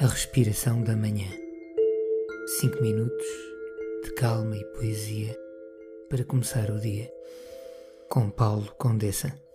A respiração da manhã. Cinco minutos de calma e poesia para começar o dia. Com Paulo Condessa.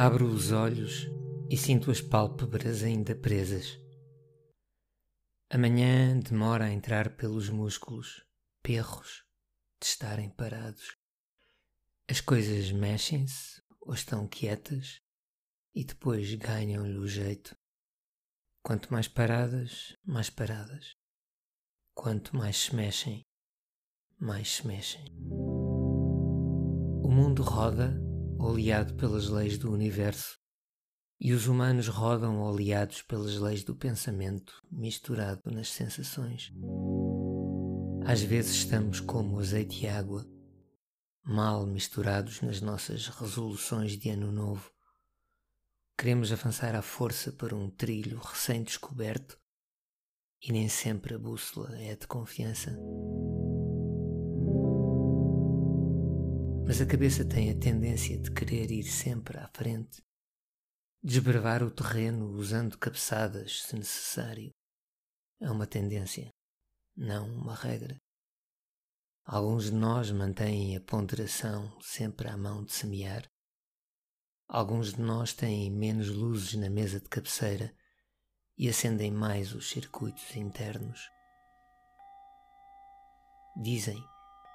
Abro os olhos e sinto as pálpebras ainda presas. Amanhã demora a entrar pelos músculos, perros, de estarem parados. As coisas mexem-se ou estão quietas e depois ganham-lhe o jeito. Quanto mais paradas, mais paradas. Quanto mais se mexem, mais se mexem. O mundo roda oleado pelas leis do universo, e os humanos rodam oleados pelas leis do pensamento, misturado nas sensações. Às vezes estamos como azeite e água, mal misturados nas nossas resoluções de ano novo. Queremos avançar à força para um trilho recém-descoberto e nem sempre a bússola é de confiança. Mas a cabeça tem a tendência de querer ir sempre à frente, desbravar o terreno usando cabeçadas se necessário. É uma tendência, não uma regra. Alguns de nós mantêm a ponderação sempre à mão de semear. Alguns de nós têm menos luzes na mesa de cabeceira e acendem mais os circuitos internos. Dizem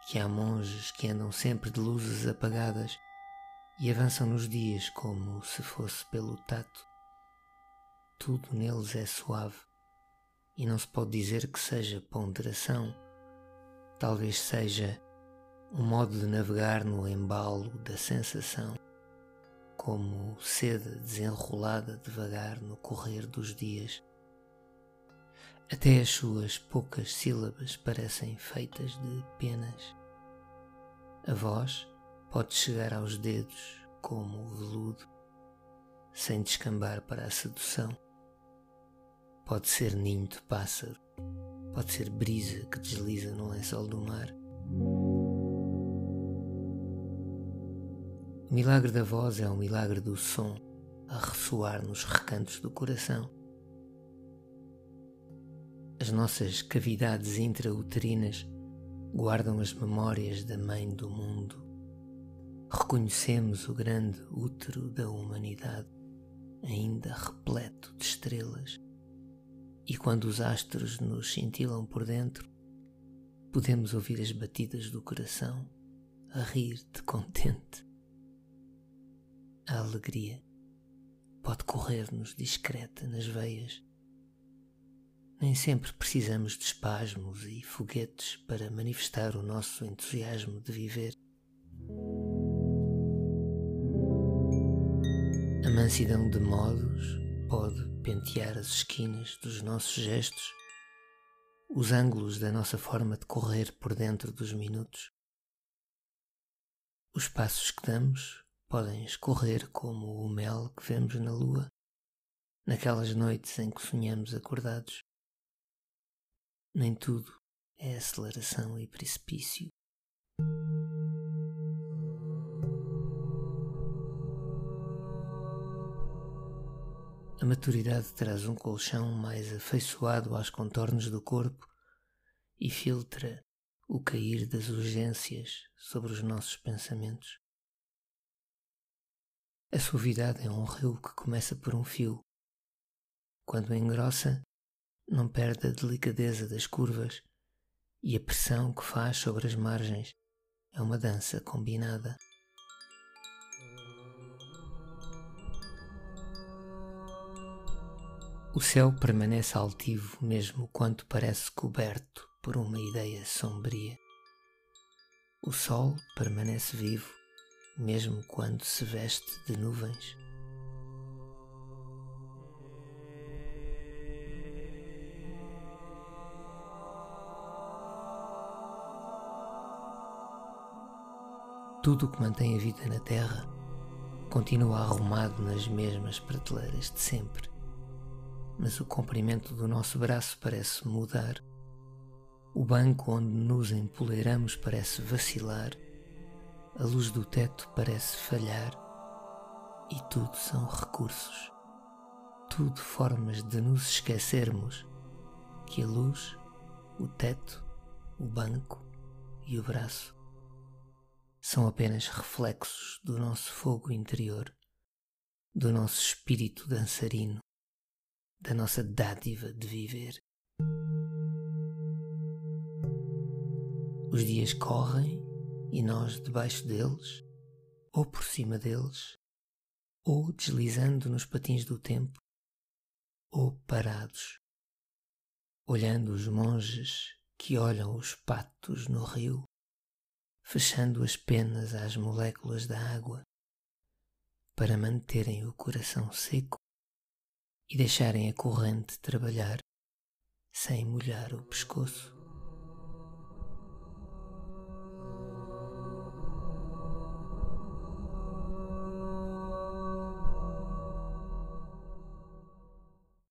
que há monges que andam sempre de luzes apagadas e avançam nos dias como se fosse pelo tato. Tudo neles é suave e não se pode dizer que seja ponderação. Talvez seja um modo de navegar no embalo da sensação, como seda desenrolada devagar no correr dos dias. Até as suas poucas sílabas parecem feitas de penas. A voz pode chegar aos dedos como o veludo, sem descambar para a sedução. Pode ser ninho de pássaro, pode ser brisa que desliza no lençol do mar. O milagre da voz é o milagre do som a ressoar nos recantos do coração. As nossas cavidades intrauterinas guardam as memórias da Mãe do Mundo. Reconhecemos o grande útero da humanidade, ainda repleto de estrelas. E quando os astros nos cintilam por dentro, podemos ouvir as batidas do coração a rir de contente. A alegria pode correr-nos discreta nas veias nem sempre precisamos de espasmos e foguetes para manifestar o nosso entusiasmo de viver. A mansidão de modos pode pentear as esquinas dos nossos gestos, os ângulos da nossa forma de correr por dentro dos minutos. Os passos que damos podem escorrer como o mel que vemos na lua, naquelas noites em que sonhamos acordados. Nem tudo é aceleração e precipício. A maturidade traz um colchão mais afeiçoado aos contornos do corpo e filtra o cair das urgências sobre os nossos pensamentos. A suavidade é um rio que começa por um fio. Quando engrossa, não perde a delicadeza das curvas e a pressão que faz sobre as margens. É uma dança combinada. O céu permanece altivo mesmo quando parece coberto por uma ideia sombria. O sol permanece vivo, mesmo quando se veste de nuvens. Tudo o que mantém a vida na Terra continua arrumado nas mesmas prateleiras de sempre, mas o comprimento do nosso braço parece mudar. O banco onde nos empoleiramos parece vacilar, a luz do teto parece falhar, e tudo são recursos, tudo formas de nos esquecermos que a luz, o teto, o banco e o braço são apenas reflexos do nosso fogo interior, do nosso espírito dançarino, da nossa dádiva de viver. Os dias correm e nós debaixo deles, ou por cima deles, ou deslizando nos patins do tempo, ou parados, olhando os monges que olham os patos no rio fechando as penas às moléculas da água para manterem o coração seco e deixarem a corrente trabalhar sem molhar o pescoço.